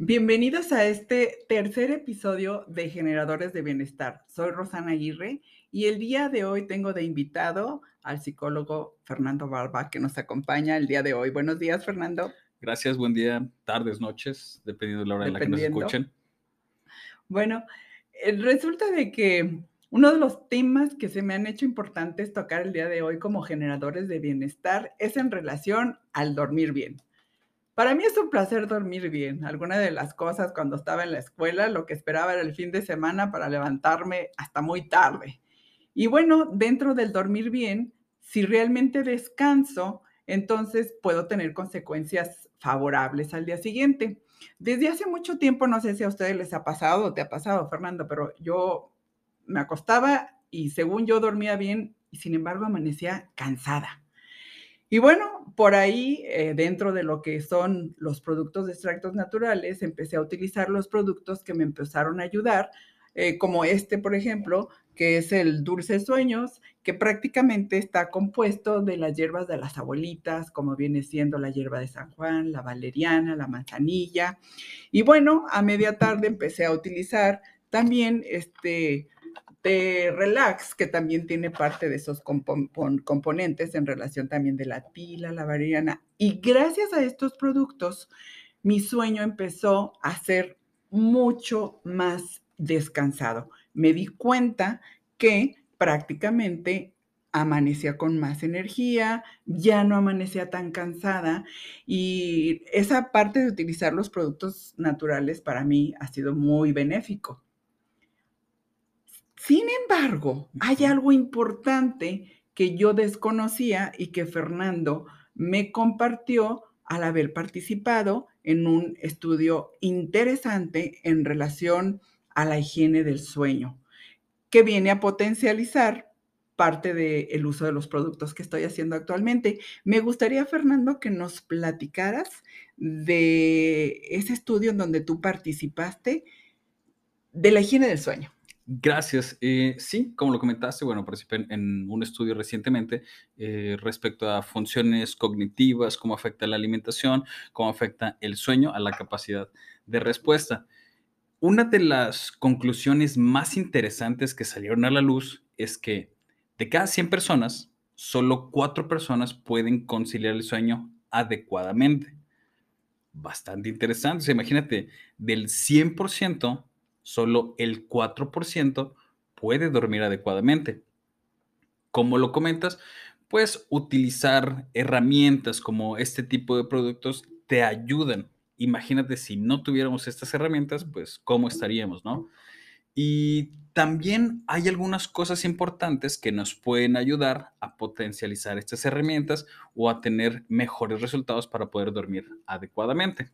Bienvenidos a este tercer episodio de Generadores de Bienestar. Soy Rosana Aguirre y el día de hoy tengo de invitado al psicólogo Fernando Barba que nos acompaña el día de hoy. Buenos días, Fernando. Gracias, buen día, tardes, noches, dependiendo de la hora en la que nos escuchen. Bueno, eh, resulta de que uno de los temas que se me han hecho importantes tocar el día de hoy como generadores de bienestar es en relación al dormir bien. Para mí es un placer dormir bien. Alguna de las cosas cuando estaba en la escuela, lo que esperaba era el fin de semana para levantarme hasta muy tarde. Y bueno, dentro del dormir bien, si realmente descanso, entonces puedo tener consecuencias favorables al día siguiente. Desde hace mucho tiempo, no sé si a ustedes les ha pasado o te ha pasado, Fernando, pero yo me acostaba y según yo dormía bien y sin embargo amanecía cansada. Y bueno, por ahí, eh, dentro de lo que son los productos de extractos naturales, empecé a utilizar los productos que me empezaron a ayudar, eh, como este, por ejemplo, que es el Dulce Sueños, que prácticamente está compuesto de las hierbas de las abuelitas, como viene siendo la hierba de San Juan, la valeriana, la manzanilla. Y bueno, a media tarde empecé a utilizar también este de relax, que también tiene parte de esos componentes en relación también de la tila, la valeriana. Y gracias a estos productos, mi sueño empezó a ser mucho más descansado. Me di cuenta que prácticamente amanecía con más energía, ya no amanecía tan cansada y esa parte de utilizar los productos naturales para mí ha sido muy benéfico. Sin embargo, hay algo importante que yo desconocía y que Fernando me compartió al haber participado en un estudio interesante en relación a la higiene del sueño, que viene a potencializar parte del uso de los productos que estoy haciendo actualmente. Me gustaría, Fernando, que nos platicaras de ese estudio en donde tú participaste de la higiene del sueño. Gracias. Eh, sí, como lo comentaste, bueno, participé en, un estudio recientemente eh, respecto a funciones cognitivas, cómo afecta la alimentación, cómo afecta el sueño a la capacidad de respuesta. Una de las conclusiones más interesantes que salieron a la luz es que de cada 100 personas, solo 4 personas pueden conciliar el sueño adecuadamente. Bastante interesante. imagínate, del 100%, solo el 4% puede dormir adecuadamente. Como lo comentas, pues utilizar herramientas como este tipo de productos te ayudan. Imagínate si no tuviéramos estas herramientas, pues cómo estaríamos, ¿no? Y también hay algunas cosas importantes que nos pueden ayudar a potencializar estas herramientas o a tener mejores resultados para poder dormir adecuadamente.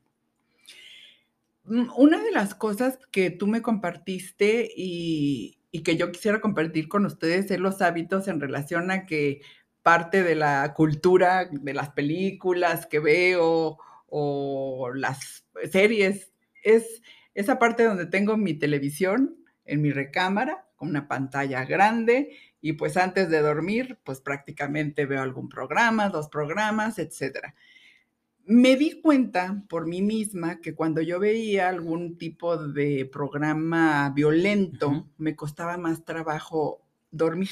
Mm, una de las cosas que tú me compartiste y, que yo quisiera compartir con ustedes es los hábitos en relación a que parte de la cultura de las películas que veo o las series es esa parte donde tengo mi televisión en mi recámara con una pantalla grande y pues antes de dormir pues prácticamente veo algún programa, dos programas, etcétera me di cuenta por mí misma que cuando yo veía algún tipo de programa violento, me costaba más trabajo dormir.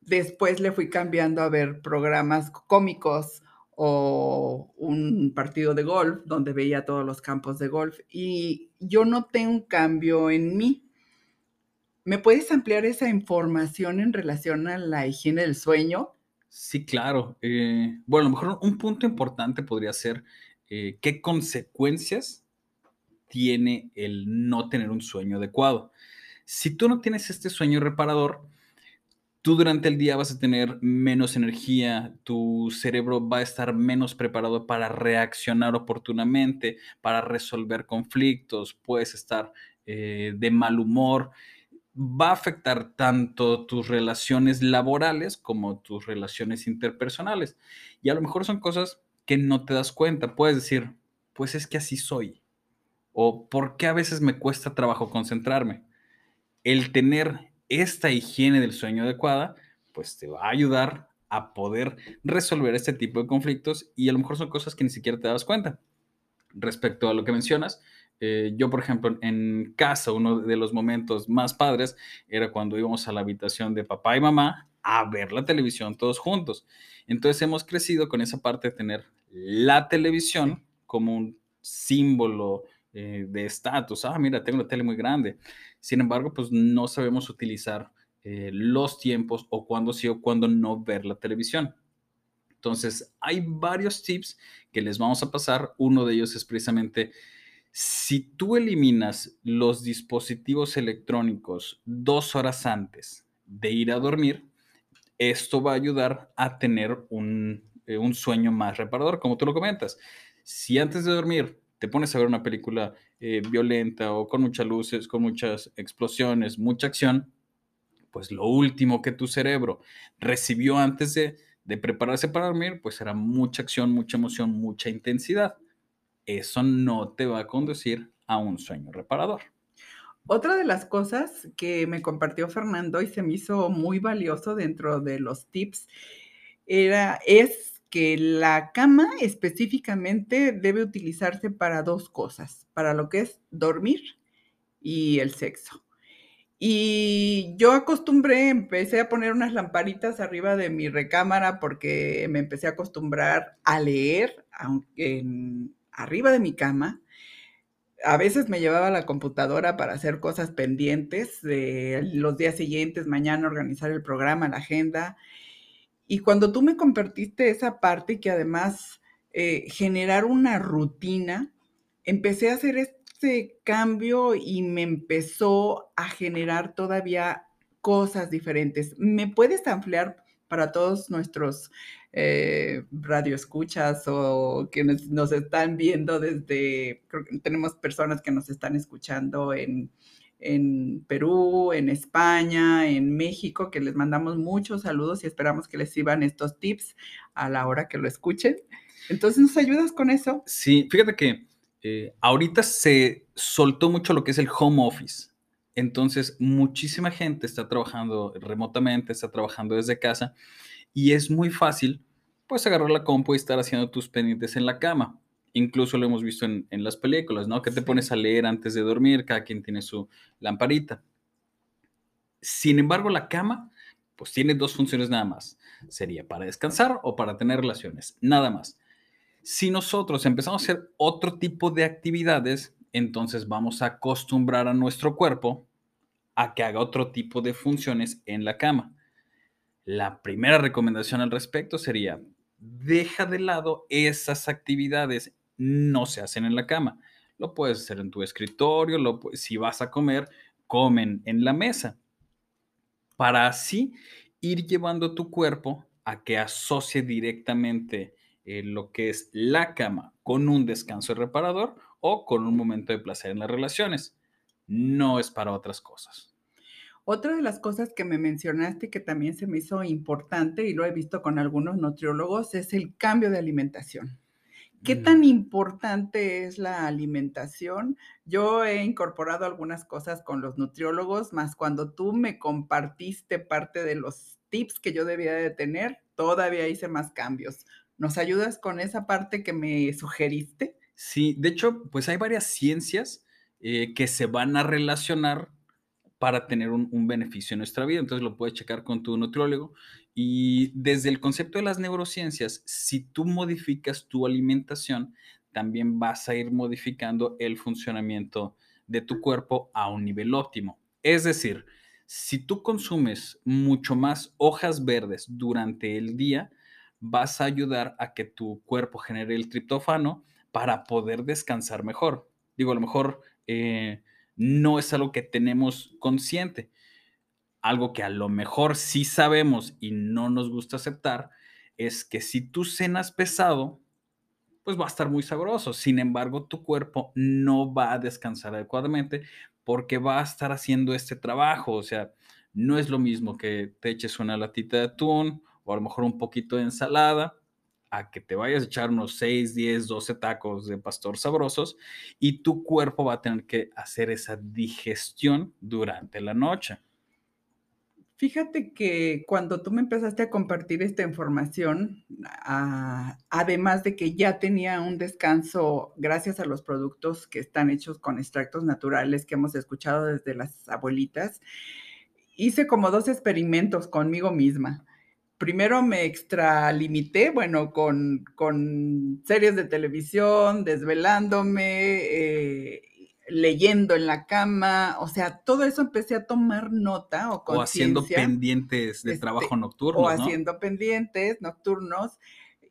Después le fui cambiando a ver programas cómicos o un partido de golf donde veía todos los campos de golf y yo noté un cambio en mí. ¿Me puedes ampliar esa información en relación a la higiene del sueño? Sí, claro. Eh, bueno, a lo mejor un punto importante podría ser eh, qué consecuencias tiene el no tener un sueño adecuado. Si tú no tienes este sueño reparador, tú durante el día vas a tener menos energía, tu cerebro va a estar menos preparado para reaccionar oportunamente, para resolver conflictos, puedes estar eh, de mal humor va a afectar tanto tus relaciones laborales como tus relaciones interpersonales. Y a lo mejor son cosas que no te das cuenta. Puedes decir, pues es que así soy. O ¿por qué a veces me cuesta trabajo concentrarme? El tener esta higiene del sueño adecuada, pues te va a ayudar a poder resolver este tipo de conflictos y a lo mejor son cosas que ni siquiera te das cuenta. Respecto a lo que mencionas, Eh, yo, por ejemplo, en casa, uno de los momentos más padres era cuando íbamos a la habitación de papá y mamá a ver la televisión todos juntos. Entonces hemos crecido con esa parte de tener la televisión como un símbolo eh, de estatus. Ah, mira, tengo una tele muy grande. Sin embargo, pues no sabemos utilizar eh, los tiempos o cuándo sí o cuándo no ver la televisión. Entonces, hay varios tips que les vamos a pasar. Uno de ellos es precisamente si tú eliminas los dispositivos electrónicos dos horas antes de ir a dormir, esto va a ayudar a tener un, eh, sueño más reparador, como tú lo comentas. Si antes de dormir te pones a ver una película eh, violenta o con muchas luces, con muchas explosiones, mucha acción, pues lo último que tu cerebro recibió antes de, prepararse para dormir, pues era mucha acción, mucha emoción, mucha intensidad eso no te va a conducir a un sueño reparador. Otra de las cosas que me compartió Fernando y se me hizo muy valioso dentro de los tips era, es que la cama específicamente debe utilizarse para dos cosas, para lo que es dormir y el sexo. Y yo acostumbré, empecé a poner unas lamparitas arriba de mi recámara porque me empecé a acostumbrar a leer, aunque en, arriba de mi cama. A veces me llevaba la computadora para hacer cosas pendientes los días siguientes, mañana organizar el programa, la agenda. Y cuando tú me compartiste esa parte que además eh, generar una rutina, empecé a hacer este cambio y me empezó a generar todavía cosas diferentes. ¿Me puedes ampliar para todos nuestros eh, radioescuchas o que nos, están viendo desde, creo que tenemos personas que nos están escuchando en, en Perú, en España, en México, que les mandamos muchos saludos y esperamos que les sirvan estos tips a la hora que lo escuchen. Entonces, ¿nos ayudas con eso? Sí, fíjate que eh, ahorita se soltó mucho lo que es el home office. Entonces, muchísima gente está trabajando remotamente, está trabajando desde casa y es muy fácil, pues, agarrar la compu y estar haciendo tus pendientes en la cama. Incluso lo hemos visto en, las películas, ¿no? Que te pones a leer antes de dormir, cada quien tiene su lamparita. Sin embargo, la cama, pues tiene dos funciones nada más. Sería para descansar o para tener relaciones, nada más. Si nosotros empezamos a hacer otro tipo de actividades, entonces vamos a acostumbrar a nuestro cuerpo a que haga otro tipo de funciones en la cama. La primera recomendación al respecto sería, deja de lado esas actividades, no se hacen en la cama. Lo puedes hacer en tu escritorio, lo, si vas a comer, comen en la mesa. Para así ir llevando tu cuerpo a que asocie directamente eh, lo que es la cama con un descanso reparador o con un momento de placer en las relaciones. No es para otras cosas. Otra de las cosas que me mencionaste que también se me hizo importante y lo he visto con algunos nutriólogos es el cambio de alimentación. ¿Qué mm. tan importante es la alimentación? Yo he incorporado algunas cosas con los nutriólogos, más cuando tú me compartiste parte de los tips que yo debía de tener, todavía hice más cambios. ¿Nos ayudas con esa parte que me sugeriste? Sí, de hecho, pues hay varias ciencias eh, que se van a relacionar para tener un, beneficio en nuestra vida. Entonces lo puedes checar con tu nutriólogo. Y desde el concepto de las neurociencias, si tú modificas tu alimentación, también vas a ir modificando el funcionamiento de tu cuerpo a un nivel óptimo. Es decir, si tú consumes mucho más hojas verdes durante el día, vas a ayudar a que tu cuerpo genere el triptófano para poder descansar mejor. Digo, a lo mejor eh, no es algo que tenemos consciente. Algo que a lo mejor sí sabemos y no nos gusta aceptar es que si tú cenas pesado, pues va a estar muy sabroso. Sin embargo, tu cuerpo no va a descansar adecuadamente porque va a estar haciendo este trabajo. O sea, no es lo mismo que te eches una latita de atún o a lo mejor un poquito de ensalada a que te vayas a echar unos 6, 10, 12 tacos de pastor sabrosos y tu cuerpo va a tener que hacer esa digestión durante la noche. Fíjate que cuando tú me empezaste a compartir esta información, ah, además de que ya tenía un descanso gracias a los productos que están hechos con extractos naturales que hemos escuchado desde las abuelitas, hice como dos experimentos conmigo misma. Primero me extralimité, bueno, con, con series de televisión, desvelándome, eh, leyendo en la cama, o sea, todo eso empecé a tomar nota o O haciendo pendientes de este, trabajo nocturnos, o ¿no? haciendo pendientes nocturnos.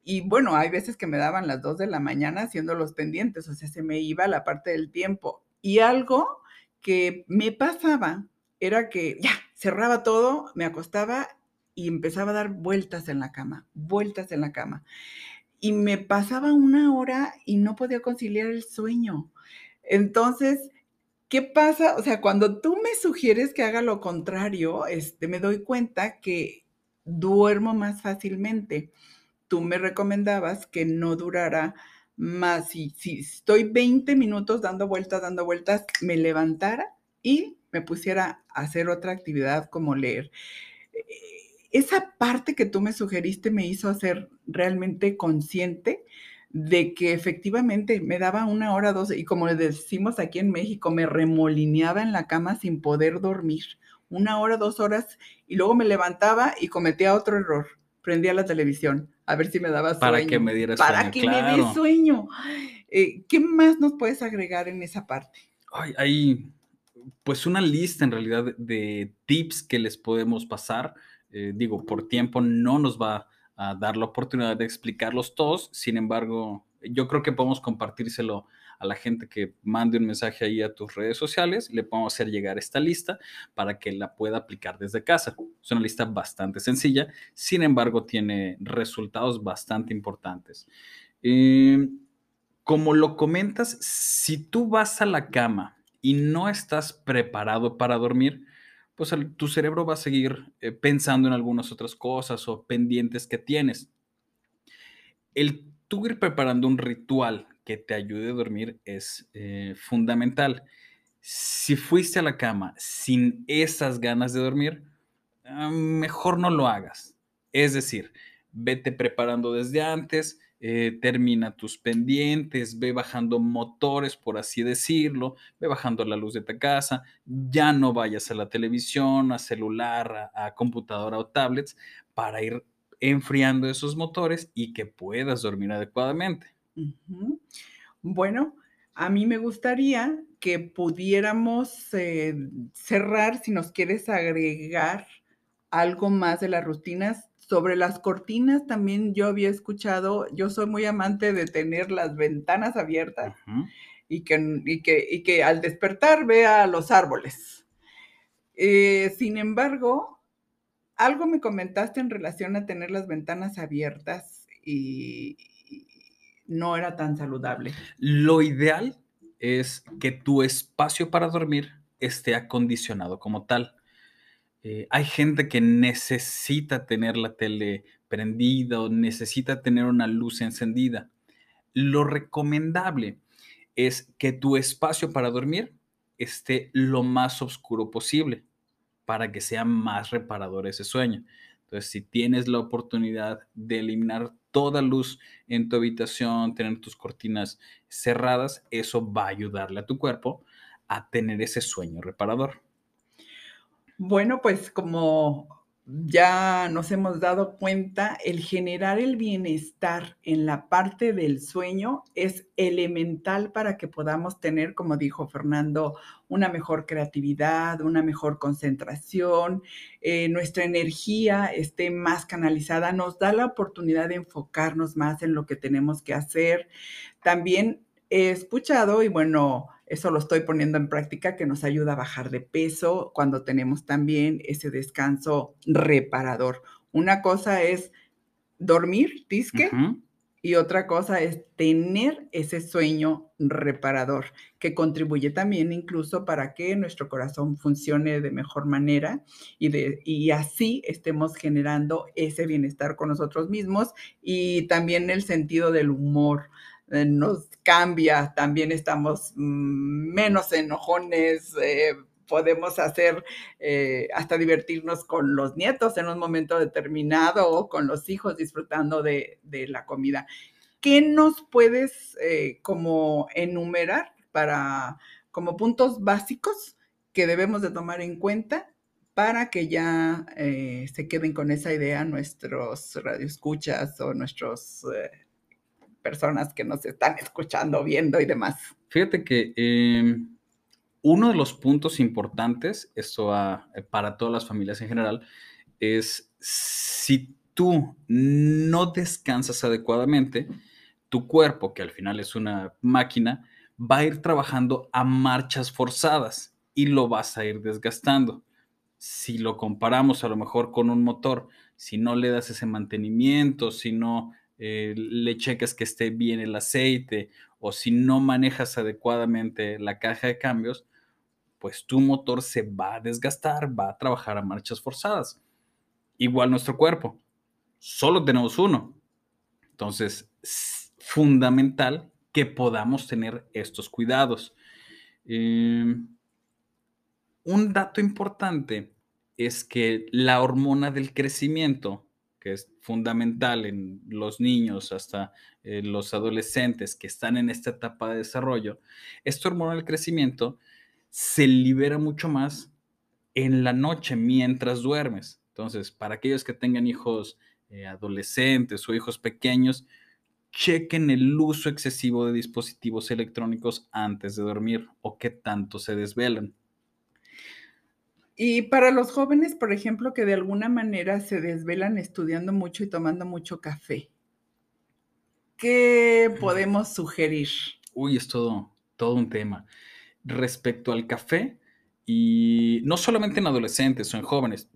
Y bueno, hay veces que me daban las 2 de la mañana haciendo los pendientes, o sea, se me iba la parte del tiempo. Y algo que me pasaba era que ya cerraba todo, me acostaba y empezaba a dar vueltas en la cama, vueltas en la cama. Y me pasaba una hora y no podía conciliar el sueño. Entonces, ¿qué pasa? O sea, cuando tú me sugieres que haga lo contrario, este, me doy cuenta que duermo más fácilmente. Tú me recomendabas que no durara más, si, si estoy 20 minutos dando vueltas, dando vueltas, me levantara y me pusiera a hacer otra actividad como leer. Esa parte que tú me sugeriste me hizo hacer realmente consciente de que efectivamente me daba una hora, dos, y como decimos aquí en México, me remolineaba en la cama sin poder dormir. Una hora, dos horas, y luego me levantaba y cometía otro error. Prendía la televisión a ver si me daba sueño. Para que me diera sueño. Para que me dé sueño. Eh, ¿Qué más nos puedes agregar en esa parte? Ay, hay pues una lista en realidad de tips que les podemos pasar. Eh, digo, por tiempo no nos va a dar la oportunidad de explicarlos todos. Sin embargo, yo creo que podemos compartírselo a la gente que mande un mensaje ahí a tus redes sociales. Le podemos hacer llegar esta lista para que la pueda aplicar desde casa. Es una lista bastante sencilla, sin embargo, tiene resultados bastante importantes. Eh, como lo comentas, si tú vas a la cama y no estás preparado para dormir, pues tu cerebro va a seguir eh, pensando en algunas otras cosas o pendientes que tienes. El tú ir preparando un ritual que te ayude a dormir es eh, fundamental. Si fuiste a la cama sin esas ganas de dormir, uh, mejor no lo hagas. Es decir, vete preparando desde antes, eh, termina tus pendientes, ve bajando motores, por así decirlo, ve bajando la luz de tu casa, ya no vayas a la televisión, a celular, a, computadora o tablets para ir enfriando esos motores y que puedas dormir adecuadamente. Bueno, a mí me gustaría que pudiéramos eh, cerrar, si nos quieres agregar algo más de las rutinas sobre las cortinas también yo había escuchado, yo soy muy amante de tener las ventanas abiertas uh -huh. y, que, y, que, y, que, al despertar vea los árboles. Eh, sin embargo, algo me comentaste en relación a tener las ventanas abiertas y, y no era tan saludable. Lo ideal es que tu espacio para dormir esté acondicionado como tal. Eh, hay gente que necesita tener la tele prendida o necesita tener una luz encendida. Lo recomendable es que tu espacio para dormir esté lo más oscuro posible para que sea más reparador ese sueño. Entonces, si tienes la oportunidad de eliminar toda luz en tu habitación, tener tus cortinas cerradas, eso va a ayudarle a tu cuerpo a tener ese sueño reparador. Bueno, pues como ya nos hemos dado cuenta, el generar el bienestar en la parte del sueño es elemental para que podamos tener, como dijo Fernando, una mejor creatividad, una mejor concentración, eh, nuestra energía esté más canalizada, nos da la oportunidad de enfocarnos más en lo que tenemos que hacer. También he escuchado y bueno, eso lo estoy poniendo en práctica que nos ayuda a bajar de peso cuando tenemos también ese descanso reparador. Una cosa es dormir, disque, uh -huh. y otra cosa es tener ese sueño reparador que contribuye también incluso para que nuestro corazón funcione de mejor manera y, de, y así estemos generando ese bienestar con nosotros mismos y también el sentido del humor eh, nos cambia, también estamos mm, menos enojones, eh, podemos hacer eh, hasta divertirnos con los nietos en un momento determinado o con los hijos disfrutando de, la comida. ¿Qué nos puedes como enumerar para como puntos básicos que debemos de tomar en cuenta para que ya se queden con esa idea nuestros radioescuchas o nuestras personas que nos están escuchando, viendo y demás? Fíjate que em, uno de los puntos importantes, esto eh, para todas las familias en general, es si tú no descansas adecuadamente, tu cuerpo, que al final es una máquina, va a ir trabajando a marchas forzadas y lo vas a ir desgastando. Si lo comparamos a lo mejor con un motor, si no le das ese mantenimiento, si no eh, le checas que esté bien el aceite o si no manejas adecuadamente la caja de cambios, pues tu motor se va a desgastar, va a trabajar a marchas forzadas. Igual nuestro cuerpo, solo tenemos uno. Entonces, es fundamental que podamos tener estos cuidados. Em, un dato importante es que la hormona del crecimiento, que es fundamental en los niños hasta eh, los adolescentes que están en esta etapa de desarrollo, esta hormona del crecimiento se libera mucho más en la noche mientras duermes. Entonces, para aquellos que tengan hijos eh, adolescentes o hijos pequeños, chequen el uso excesivo de dispositivos electrónicos antes de dormir o qué tanto se desvelan. Y para los jóvenes, por ejemplo, que de alguna manera se desvelan estudiando mucho y tomando mucho café, ¿qué podemos sugerir? Uy, es todo, todo un tema respecto al café y no solamente en adolescentes o en jóvenes,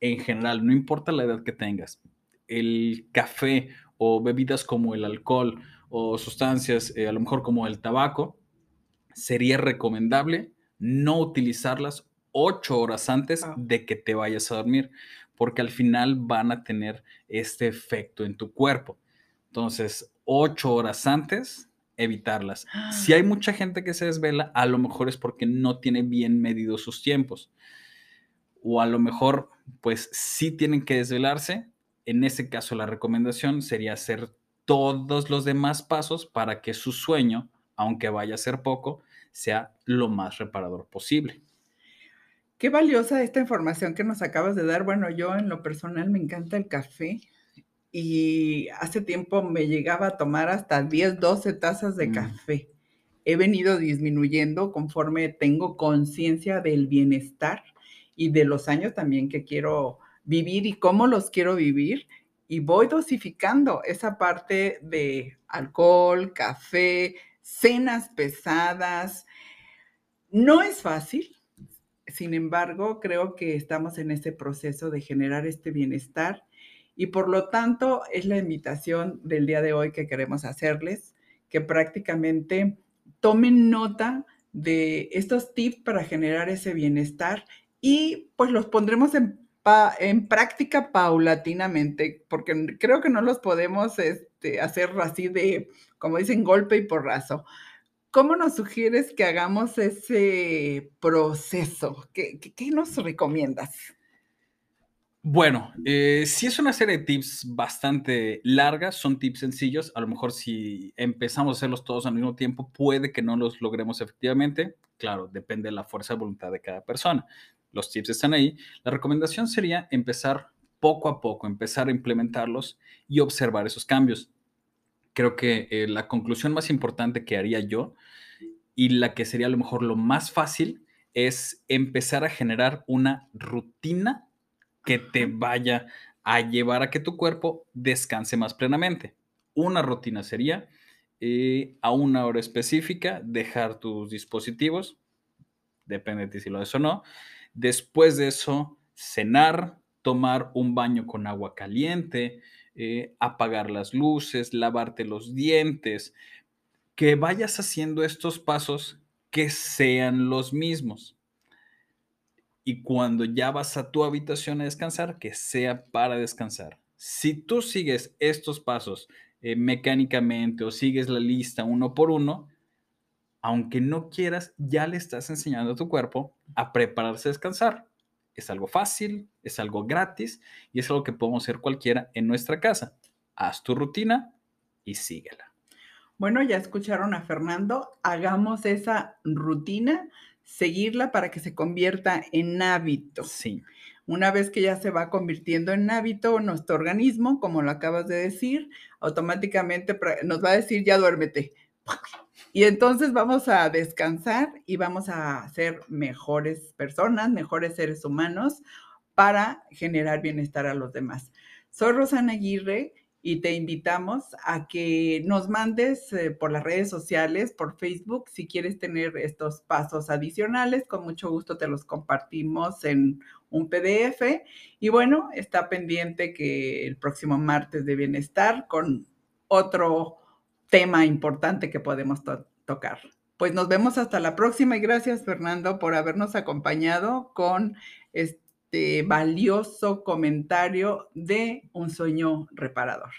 en general, no importa la edad que tengas, el café o bebidas como el alcohol o sustancias, eh, a lo mejor como el tabaco, sería recomendable no utilizarlas ocho horas antes ah. de que te vayas a dormir, porque al final van a tener este efecto en tu cuerpo. Entonces, ocho horas antes evitarlas. Si hay mucha gente que se desvela, a lo mejor es porque no tiene bien medidos sus tiempos. O a lo mejor, pues sí tienen que desvelarse. En ese caso, la recomendación sería hacer todos los demás pasos para que su sueño, aunque vaya a ser poco, sea lo más reparador posible. Qué valiosa esta información que nos acabas de dar. Bueno, yo en lo personal me encanta el café y hace tiempo me llegaba a tomar hasta 10, 12 tazas de mm. café. He venido disminuyendo conforme tengo conciencia del bienestar y de los años también que quiero vivir y cómo los quiero vivir. Y voy dosificando esa parte de alcohol, café, cenas pesadas. No es fácil, sin embargo, creo que estamos en ese proceso de generar este bienestar y por lo tanto, es la invitación del día de hoy que queremos hacerles, que prácticamente tomen nota de estos tips para generar ese bienestar y pues los pondremos en, práctica paulatinamente, porque creo que no los podemos este, hacer así de, como dicen, golpe y porrazo. ¿Cómo nos sugieres que hagamos ese proceso? qué, nos recomiendas? Bueno, eh, si es una serie de tips bastante largas, son tips sencillos. A lo mejor si empezamos a hacerlos todos al mismo tiempo, puede que no los logremos efectivamente. Claro, depende de la fuerza de voluntad de cada persona. Los tips están ahí. La recomendación sería empezar poco a poco, empezar a implementarlos y observar esos cambios. Creo que eh, la conclusión más importante que haría yo y la que sería a lo mejor lo más fácil es empezar a generar una rutina que te vaya a llevar a que tu cuerpo descanse más plenamente. Una rutina sería eh, a una hora específica dejar tus dispositivos, depende de ti si lo haces o no. Después de eso, cenar, tomar un baño con agua caliente, eh, apagar las luces, lavarte los dientes, que vayas haciendo estos pasos que sean los mismos y cuando ya vas a tu habitación a descansar, que sea para descansar. Si tú sigues estos pasos eh, mecánicamente o sigues la lista uno por uno, aunque no quieras, ya le estás enseñando a tu cuerpo a prepararse a descansar. Es algo fácil, es algo gratis y es algo que podemos hacer cualquiera en nuestra casa. Haz tu rutina y síguela. Bueno, ya escucharon a Fernando, hagamos esa rutina, seguirla para que se convierta en hábito. Sí. Una vez que ya se va convirtiendo en hábito, nuestro organismo, como lo acabas de decir, automáticamente nos va a decir, ya duérmete. Y entonces vamos a descansar y vamos a ser mejores personas, mejores seres humanos para generar bienestar a los demás. Soy Rosana Aguirre y te invitamos a que nos mandes eh, por las redes sociales, por Facebook, si quieres tener estos pasos adicionales, con mucho gusto te los compartimos en un PDF. Y bueno, está pendiente que el próximo martes de bienestar con otro tema importante que podemos tocar. Pues nos vemos hasta la próxima y gracias Fernando por habernos acompañado con este valioso comentario de un sueño reparador.